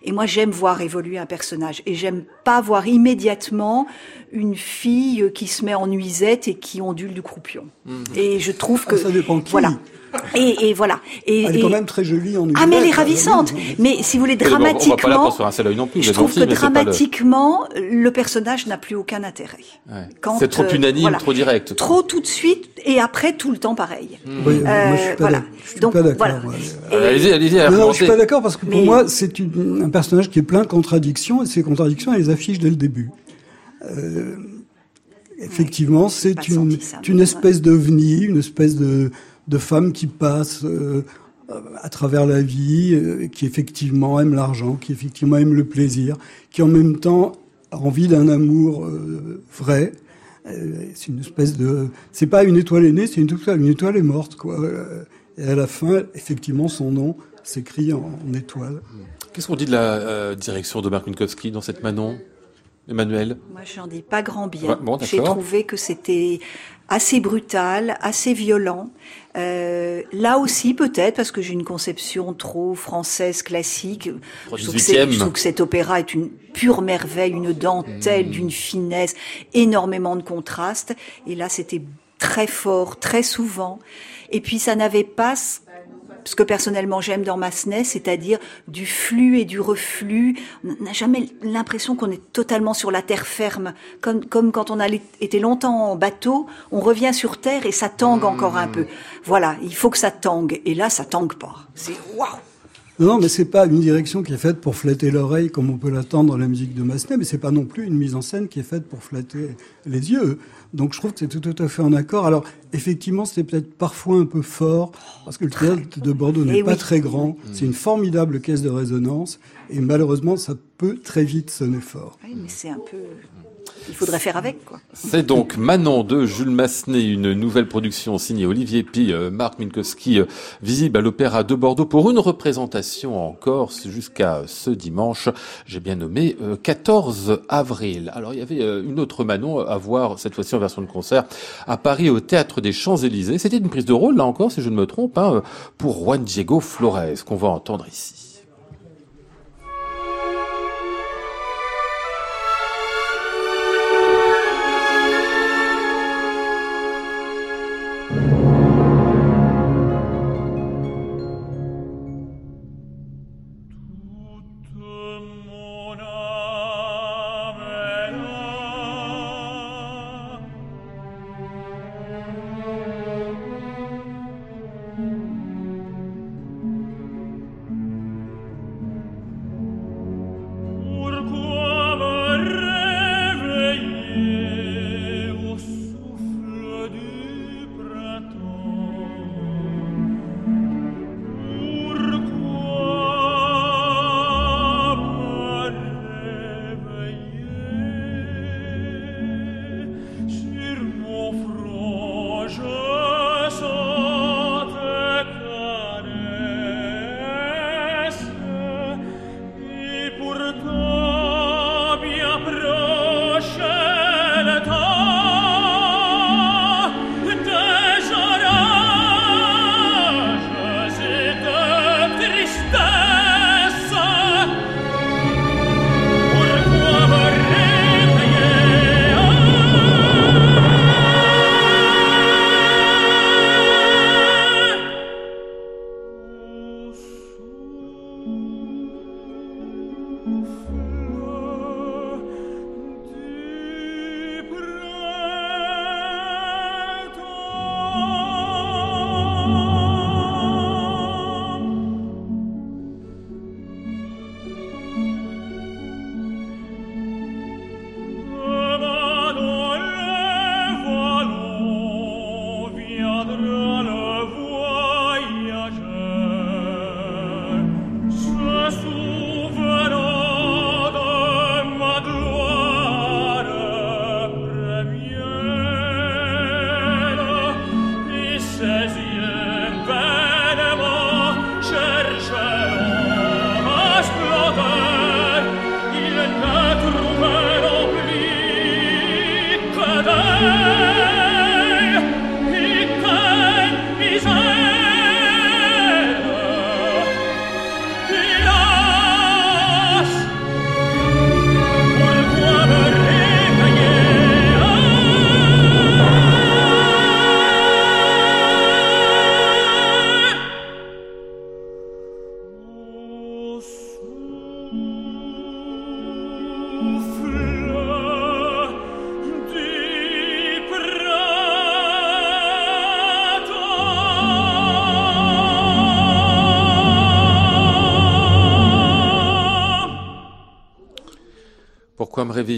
Et moi j'aime voir évoluer un personnage et j'aime pas voir immédiatement une fille qui se met en nuisette et qui ondule du croupion. Mmh. Et je trouve que ah, ça dépend qui. voilà. Et, et voilà. Et, elle est quand même très jolie en Ah, mais elle est ravissante. Mais si vous voulez, dramatiquement. je trouve que dramatiquement, le... personnage n'a plus aucun intérêt. C'est trop euh, unanime, trop direct. Trop tout de suite, et après tout le temps pareil. Oui, moi, je suis pas voilà. Donc, pas d'accord. Allez-y, allez-y. Non, je suis pas d'accord parce que pour moi, c'est un personnage qui est plein de contradictions, et ces contradictions, elle les affiche dès le début. Euh, effectivement, c'est une, une espèce d'ovni, une espèce de, de femmes qui passent euh, à travers la vie, euh, qui effectivement aiment l'argent, qui effectivement aiment le plaisir, qui en même temps a envie d'un amour euh, vrai. C'est une espèce de, c'est pas une étoile aînée, c'est une étoile, une étoile est morte quoi. Et à la fin, effectivement, son nom s'écrit en, étoile. Qu'est-ce qu'on dit de la direction de Mark Minkowski dans cette Manon? Emmanuel Moi, j'en dis pas grand bien. J'ai trouvé que c'était assez brutal, assez violent. Euh, là aussi, peut-être, parce que j'ai une conception trop française classique. Je trouve, que cet opéra est une pure merveille, une dentelle mmh. d'une finesse, énormément de contrastes. Et là, c'était très fort, très souvent. Et puis, ça n'avait pas ce que personnellement j'aime dans Massenet, c'est-à-dire du flux et du reflux. On n'a jamais l'impression qu'on est totalement sur la terre ferme, comme, comme quand on a été longtemps en bateau, on revient sur terre et ça tangue encore un peu. Voilà, il faut que ça tangue. Et là, ça tangue pas. C'est waouh non, mais c'est pas une direction qui est faite pour flatter l'oreille comme on peut l'attendre dans la musique de Massenet, mais c'est pas non plus une mise en scène qui est faite pour flatter les yeux. Donc je trouve que c'est tout, à fait en accord. Alors effectivement, c'est peut-être parfois un peu fort parce que le théâtre de Bordeaux n'est eh pas très grand. C'est une formidable caisse de résonance et malheureusement, ça peut très vite sonner fort. Oui, mais c'est un peu il faudrait faire avec. quoi. C'est donc Manon de Jules Massenet, une nouvelle production signée Olivier Pi, euh, Marc Minkowski, euh, visible à l'Opéra de Bordeaux pour une représentation en Corse jusqu'à ce dimanche, j'ai bien nommé 14 euh, avril. Alors il y avait une autre Manon à voir, cette fois-ci en version de concert, à Paris au Théâtre des Champs-Élysées. C'était une prise de rôle, là encore, si je ne me trompe, hein, pour Juan Diego Flores, qu'on va entendre ici.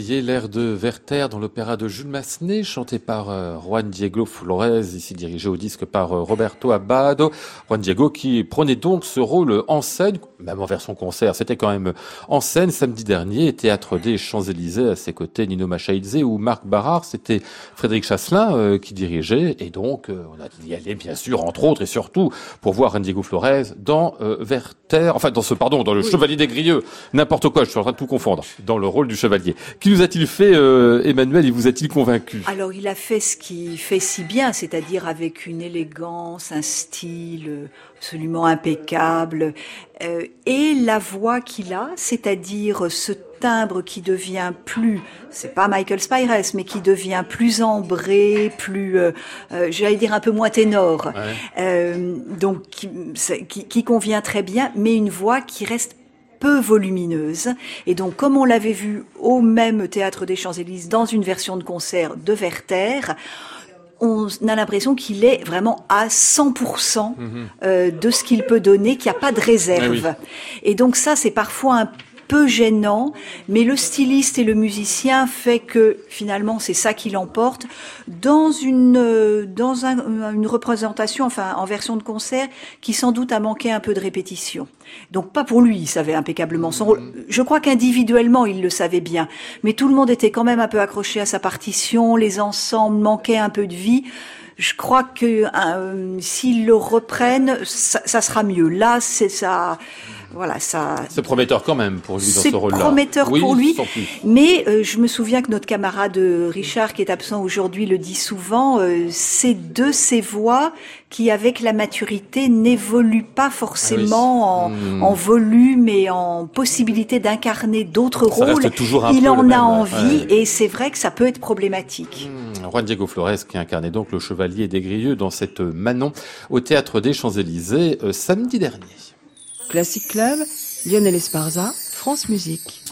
L'air de Werther dans l'opéra de Jules Massenet, chanté par euh, Juan Diego Flores, ici dirigé au disque par euh, Roberto Abado. Juan Diego qui prenait donc ce rôle en scène, même en version concert, c'était quand même en scène samedi dernier, théâtre des Champs-Élysées, à ses côtés Nino Machaidze ou Marc Barrard, c'était Frédéric Chasselin euh, qui dirigeait, et donc on a y aller bien sûr, entre autres et surtout, pour voir Juan Diego Flores dans Werther, enfin dans ce, pardon, dans le Chevalier des Grieux, n'importe quoi, je suis en train de tout confondre, dans le rôle du Chevalier. Qui nous a-t-il fait, euh, Emmanuel, il vous a-t-il convaincu? Alors, il a fait ce qu'il fait si bien, c'est-à-dire avec une élégance, un style euh, absolument impeccable, euh, et la voix qu'il a, c'est-à-dire ce timbre qui devient plus, c'est pas Michael Spires, mais qui devient plus ambré, plus, euh, euh, j'allais dire un peu moins ténor, donc qui, qui convient très bien, mais une voix qui reste peu volumineuse. Et donc, comme on l'avait vu au même théâtre des Champs-Élysées dans une version de concert de Werther, on a l'impression qu'il est vraiment à 100% mhm. euh, de ce qu'il peut donner, qu'il n'y a pas de réserve. Eh et donc ça, c'est parfois un peu gênant, mais le styliste et le musicien fait que finalement c'est ça qui l'emporte dans une euh, dans une représentation, enfin en version de concert, qui sans doute a manqué un peu de répétition. Donc pas pour lui, il savait impeccablement son rôle. Je crois qu'individuellement il le savait bien, mais tout le monde était quand même un peu accroché à sa partition, les ensembles manquaient un peu de vie je crois que euh, s'ils le reprennent, ça, ça, sera mieux. Là, c'est ça voilà, ça. C'est prometteur quand même pour lui dans ce rôle-là. C'est prometteur pour lui. Mais euh, je me souviens que notre camarade euh, Richard, qui est absent aujourd'hui, le dit souvent. Euh, c'est de ces voix qui, avec la maturité, n'évoluent pas forcément ah hmm. en, volume et en possibilité d'incarner d'autres rôles. Il en a envie et c'est vrai que ça peut être problématique. Hmm. Juan Diego Flores qui incarnait donc le chevalier des Grieux dans cette Manon au théâtre des Champs-Élysées samedi dernier. Classic Club, Lionel Esparza, France Musique.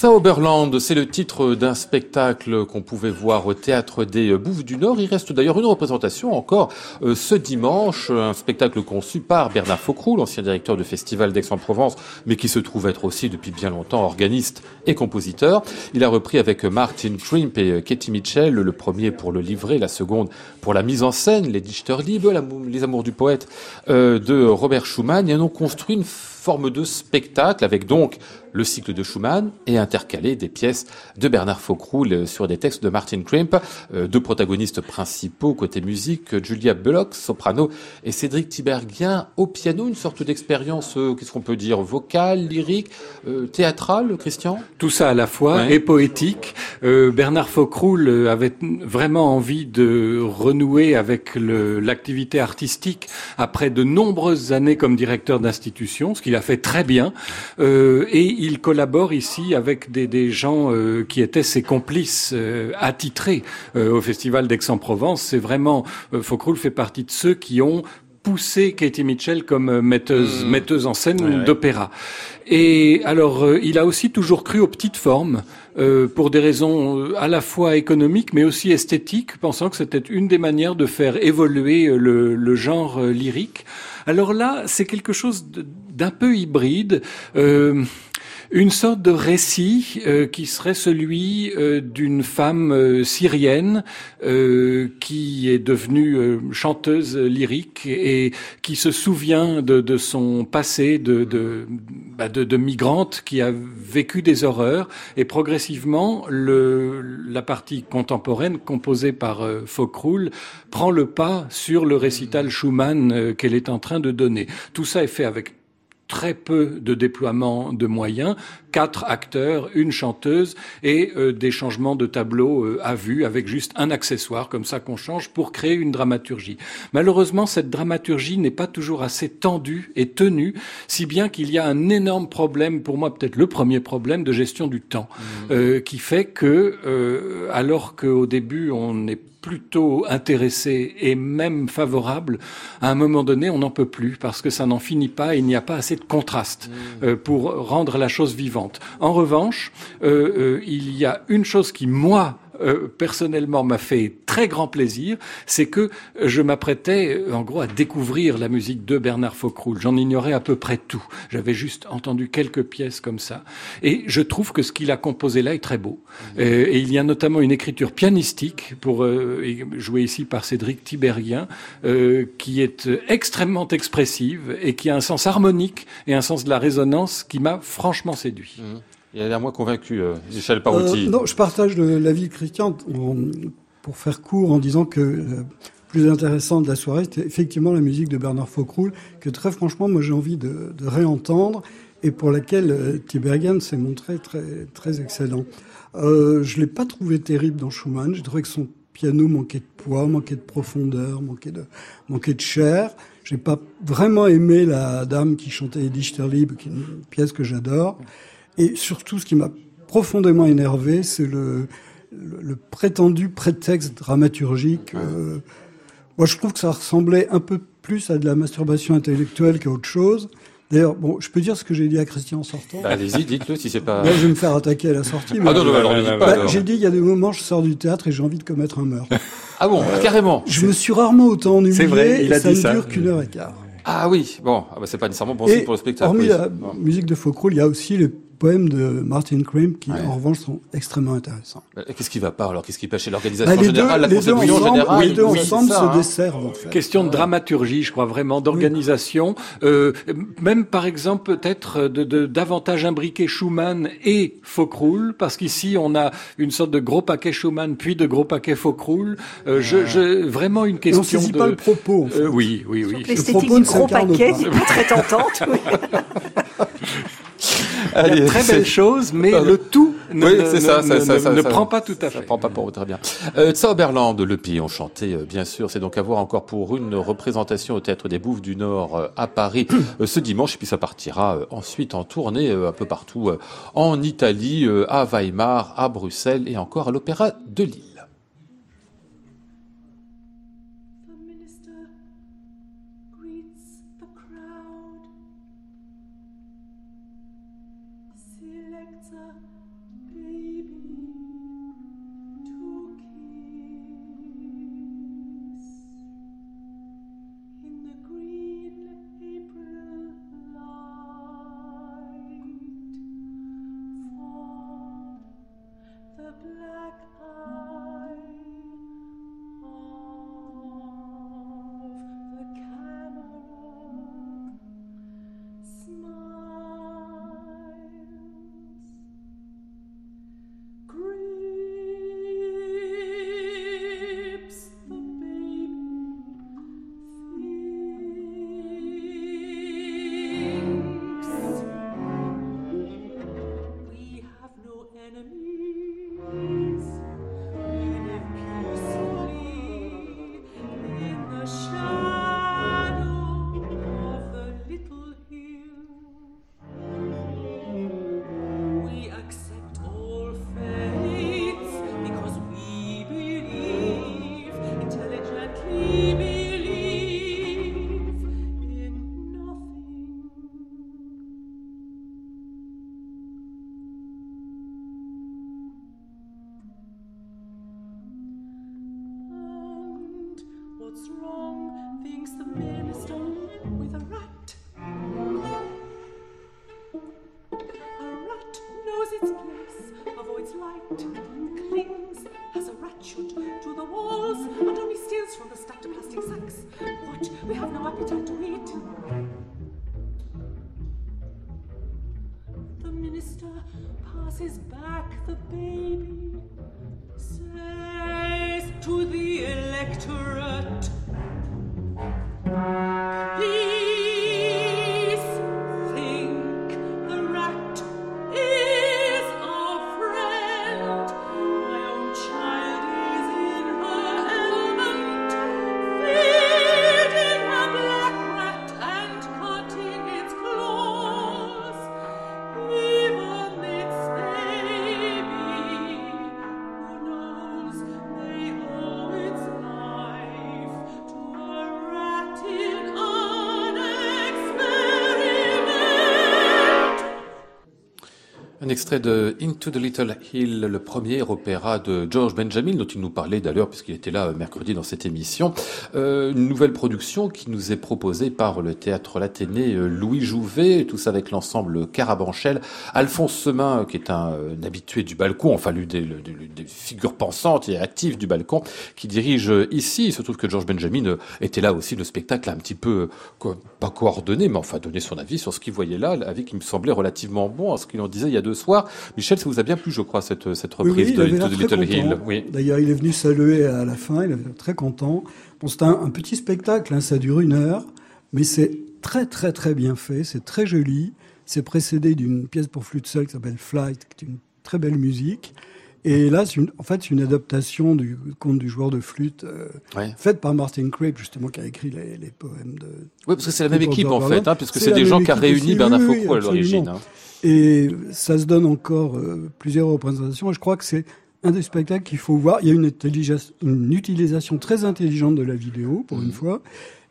Sauberland, c'est le titre d'un spectacle qu'on pouvait voir au théâtre des Bouffes du Nord. Il reste d'ailleurs une représentation encore euh, ce dimanche, un spectacle conçu par Bernard Faucroux, l'ancien directeur du festival d'Aix-en-Provence, mais qui se trouve être aussi depuis bien longtemps organiste et compositeur. Il a repris avec Martin Krimp et Katie Mitchell, le premier pour le livret, la seconde pour la mise en scène, les Dichterliebe, les Amours du poète euh, de Robert Schumann, et ont construit une forme de spectacle avec donc le cycle de Schumann et intercaler des pièces de Bernard Faucroux sur des textes de Martin Krimp, euh, deux protagonistes principaux côté musique, Julia Bullock, soprano, et Cédric Tiberghien au piano, une sorte d'expérience, euh, qu'est-ce qu'on peut dire, vocale, lyrique, euh, théâtrale, Christian? Tout ça à la fois, et poétique. Bernard Faucroux avait vraiment envie de renouer avec l'activité artistique après de nombreuses années comme directeur d'institution, ce qu'il a fait très bien, et il collabore ici avec des, des gens euh, qui étaient ses complices euh, attitrés euh, au Festival d'Aix-en-Provence. C'est vraiment, Faucroul fait partie de ceux qui ont poussé Katie Mitchell comme metteuse, mmh. metteuse en scène d'opéra. Et alors, il a aussi toujours cru aux petites formes, pour des raisons à la fois économiques, mais aussi esthétiques, pensant que c'était une des manières de faire évoluer le, le genre lyrique. Alors là, c'est quelque chose d'un peu hybride. Euh, une sorte de récit euh, qui serait celui euh, d'une femme euh, syrienne qui est devenue chanteuse lyrique et qui se souvient de, de son passé de, de, bah de, de, migrante qui a vécu des horreurs et progressivement le, la partie contemporaine composée par euh, prend le pas sur le récital Schumann qu'elle est en train de donner. Tout ça est fait avec très peu de déploiement de moyens, quatre acteurs, une chanteuse et euh, des changements de tableau euh, à vue avec juste un accessoire comme ça qu'on change pour créer une dramaturgie. Malheureusement, cette dramaturgie n'est pas toujours assez tendue et tenue, si bien qu'il y a un énorme problème, pour moi peut-être le premier problème de gestion du temps, mmh. euh, qui fait que alors qu'au début on est plutôt intéressé et même favorable, à un moment donné, on n'en peut plus parce que ça n'en finit pas et il n'y a pas assez de contraste mmh. euh, pour rendre la chose vivante. En revanche, euh, euh, il y a une chose qui, moi, euh, personnellement m'a fait très grand plaisir, c'est que je m'apprêtais en gros à découvrir la musique de Bernard Faucroul. J'en ignorais à peu près tout. J'avais juste entendu quelques pièces comme ça. Et je trouve que ce qu'il a composé là est très beau. Mmh. Euh, et il y a notamment une écriture pianistique pour euh, jouer ici par Cédric Tiberghien, qui est extrêmement expressive et qui a un sens harmonique et un sens de la résonance qui m'a franchement séduit. Mmh. Il a l'air moins convaincu, euh, Michel Parouti. Euh, non, je partage l'avis de Christian pour faire court en disant que le plus intéressant de la soirée, c'était effectivement la musique de Bernard Faucroul, que très franchement, moi j'ai envie de, de, réentendre. et pour laquelle euh, Tiberghien s'est montré très, très excellent. Euh, je l'ai pas trouvé terrible dans Schumann. J'ai trouvé que son piano manquait de poids, manquait de profondeur, manquait de, manquait de chair. J'ai pas vraiment aimé la dame qui chantait Edith Lieb, qui est une pièce que j'adore. Et surtout, ce qui m'a profondément énervé, c'est le, le, prétendu prétexte dramaturgique. Euh, moi, je trouve que ça ressemblait un peu plus à de la masturbation intellectuelle qu'à autre chose. D'ailleurs, bon, je peux dire ce que j'ai dit à Christian en sortant. Bah, allez-y, dites-le si c'est pas. Là, je vais me faire attaquer à la sortie. Mais... Ah non, non, alors, bah, J'ai dit, il y a des moments, je sors du théâtre et j'ai envie de commettre un meurtre. Ah bon, euh, carrément. Je me suis rarement autant ennuyé. Vrai, il a et ça ne dure qu'une heure et quart. Ah oui, bon, ah bah, c'est pas nécessairement bon signe pour le spectacle. Hormis la musique de Faucroul, il y a aussi le poèmes de Martin Krim qui, en revanche, sont extrêmement intéressants. Qu'est-ce qui va pas alors? Qu'est-ce qui pêche chez l'organisation bah, générale, la conception générale? Les deux ensemble se hein. desservent. En fait. Question de dramaturgie, je crois vraiment, d'organisation. Euh, même par exemple peut-être de, de, davantage imbriquer Schumann et Faucroul, parce qu'ici on a une sorte de gros paquet Schumann puis de gros paquet Faucroul. Euh, je, je, vraiment une question on saisit de. pas le propos. En fait. euh, oui, oui, oui. L'esthétique du gros paquet, c'est pas très tentante. Allez, très belle chose, mais le tout ne, oui, ne, ça, ne, ça, ça, ne prend pas tout à fait. Ça prend pas pour très bien. Euh, le pays enchanté, euh, bien sûr, c'est donc à voir encore pour une représentation au Théâtre des Bouffes du Nord euh, à Paris euh, ce dimanche, et puis ça partira ensuite en tournée un peu partout en Italie, à Weimar, à Bruxelles et encore à l'Opéra de Lille. Extrait de Into the Little Hill, le premier opéra de George Benjamin, dont il nous parlait d'ailleurs, puisqu'il était là euh, mercredi dans cette émission. Euh, une nouvelle production qui nous est proposée par le théâtre l'Athénée euh, Louis Jouvet, tout ça avec l'ensemble Carabanchel. Alphonse Semin, qui est un, habitué du balcon, enfin l'une des, figures pensantes et actives du balcon, qui dirige ici. Il se trouve que George Benjamin était là aussi, le spectacle un petit peu, pas coordonné, mais enfin donné son avis sur ce qu'il voyait là, avec qui me semblait relativement bon, à ce qu'il en disait il y a deux soirs Michel, ça vous a bien plu, je crois, cette, cette reprise de, Little Hill. Oui. D'ailleurs, il est venu saluer à la fin, il était très content. Bon, c'est un, petit spectacle, hein, ça dure une heure, mais c'est très très très bien fait, c'est très joli, c'est précédé d'une pièce pour flûte seule qui s'appelle Flight, qui est une très belle musique. Et là, c'est en fait, c'est une adaptation du conte du joueur de flûte euh, faite par Martin Crape, justement, qui a écrit les, les poèmes de. Oui, parce que c'est la même équipe en fait, hein, puisque c'est des gens qui ont réuni Bernard Foucault à l'origine. Hein. Et ça se donne encore euh, plusieurs représentations. Et je crois que c'est un des spectacles qu'il faut voir. Il y a une, une utilisation très intelligente de la vidéo, pour une mhm. fois.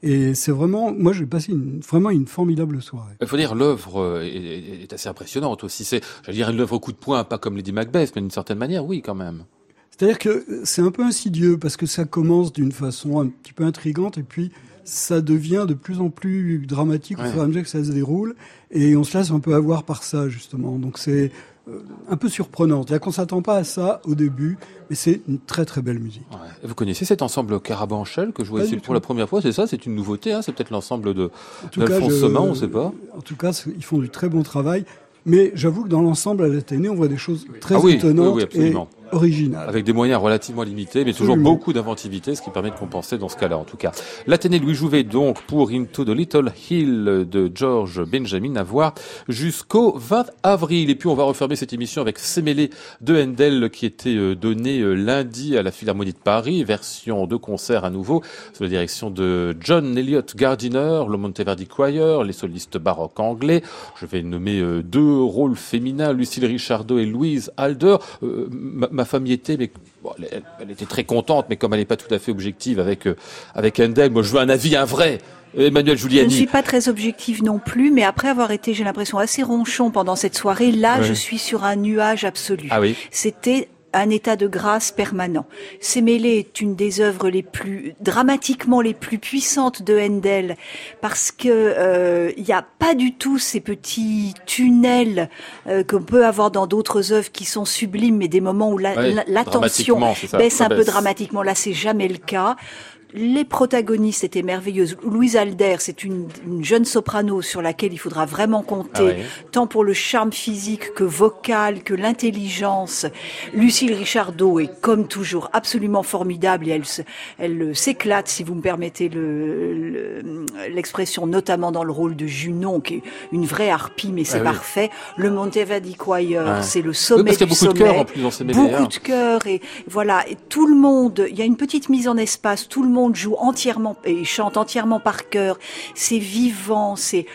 Et c'est vraiment, moi, j'ai passé une, vraiment une formidable soirée. Il faut dire, l'œuvre euh, est, assez impressionnante aussi. C'est, j'allais dire, une œuvre coup de poing, pas comme Lady Macbeth, mais d'une certaine manière, oui, quand même. C'est-à-dire que c'est un peu insidieux parce que ça commence d'une façon un petit peu intrigante et puis ça devient de plus en plus dramatique au fur et à mesure que ça se déroule et on se laisse un peu avoir par ça justement. Donc c'est euh, un peu surprenante. C'est-à-dire qu'on s'attend pas à ça au début, mais c'est une très très belle musique. Vous connaissez cet ensemble Carabanchel que je vois ici pour la première fois, c'est ça C'est une nouveauté, hein c'est peut-être l'ensemble de d'Alphonse Sommin, on ne sait pas. En tout cas, ils font du très bon travail. Mais j'avoue que dans l'ensemble, à l'Athénée, on voit des choses très ah étonnantes et originales. Avec des moyens relativement limités, mais toujours beaucoup d'inventivité, ce qui permet de compenser dans ce cas-là, en tout cas. L'Athénée Louis Jouvet, donc, pour Into the Little Hill de George Benjamin, à voir jusqu'au 20 avril. Et puis, on va refermer cette émission avec Sémélé de Handel, qui était euh, donné euh, lundi à la Philharmonie de Paris, version de concert à nouveau, sous la direction de John Elliott Gardiner, le Monteverdi Choir, les solistes baroques anglais. Je vais nommer euh, deux rôles féminins, Lucille Richardot et Louise Alder. Euh, ma, femme y était, mais elle, était très contente, mais comme elle n'est pas tout à fait objective avec euh, avec Handel, moi je veux un avis, un vrai. Emmanuel Giuliani. Je ne suis pas très objective non plus, mais après avoir été, j'ai l'impression, assez ronchon pendant cette soirée, là, je suis sur un nuage absolu. Ah oui. C'était un état de grâce permanent. Sémélé est une des œuvres les plus dramatiquement les plus puissantes de Handel parce que euh, il n'y a pas du tout ces petits tunnels euh, qu'on peut avoir dans d'autres œuvres qui sont sublimes, mais des moments où l'attention baisse un peu dramatiquement. Là, c'est jamais le cas les protagonistes étaient merveilleuses. Louise Alder, c'est une, jeune soprano sur laquelle il faudra vraiment compter, ah tant pour le charme physique que vocal, que l'intelligence. Lucille Richardot est comme toujours absolument formidable et elle, elle s'éclate, si vous me permettez l'expression, notamment dans le rôle de Junon, qui est une vraie harpie, mais c'est ah parfait. Le Monteverdi Choir, c'est le sommet du beaucoup De cœur en plus dans ces beaucoup de cœur et voilà, et tout le monde, il y a une petite mise en espace, tout le monde joue entièrement et chante entièrement par cœur. C'est vivant, c'est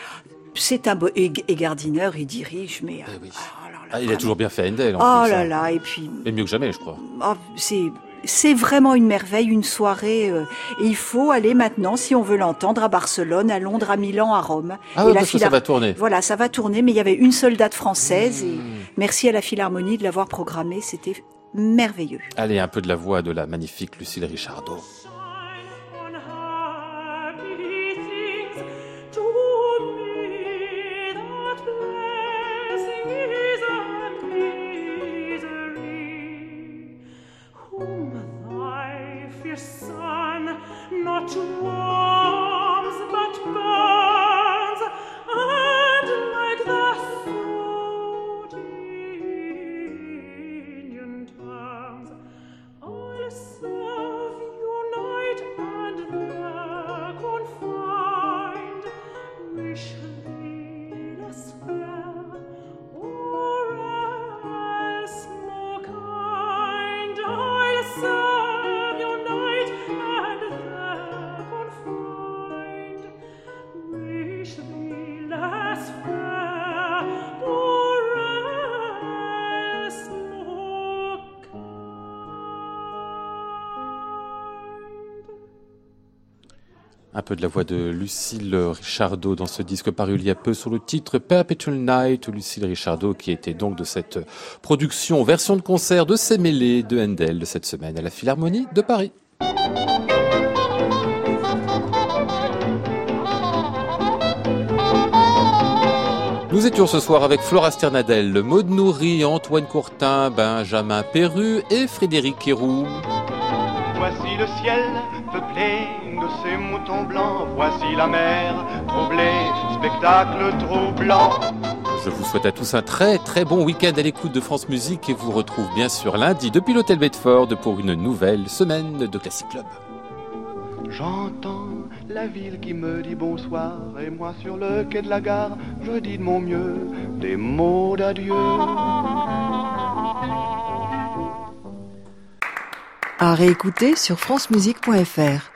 c'est un beau et, Gardiner il dirige mais eh ah, ah, il a toujours bien fait Handel. En oh là hein. là et puis et mieux que jamais je crois. Oh, c'est c'est vraiment une merveille, une soirée. Euh, et il faut aller maintenant, si on veut l'entendre, à Barcelone, à Londres, à Milan, à Rome. Ah et ça va tourner. Voilà, ça va tourner, mais il y avait une seule date française. Et mmh. merci à la Philharmonie de l'avoir programmée, c'était merveilleux. Allez, un peu de la voix de la magnifique Lucille Richardot. Peu de la voix de Lucille Richardot dans ce disque paru il y a peu sur le titre Perpetual Night. Lucille Richardot qui était donc de cette production version de concert de Sémélé de Handel de cette semaine à la Philharmonie de Paris. Nous étions ce soir avec Flora Sternadel, Maud Nourri, Antoine Courtin, Benjamin Perru et Frédéric Héroux. Voici le ciel peuplé de ces moutons blancs, voici la mer, troublée, spectacle troublant. Je vous souhaite à tous un très très bon week-end à l'écoute de France Musique et vous retrouve bien sûr lundi depuis l'hôtel Bedford pour une nouvelle semaine de Classic Club. J'entends la ville qui me dit bonsoir et moi sur le quai de la gare, je dis de mon mieux des mots d'adieu. À réécouter sur francemusique.fr.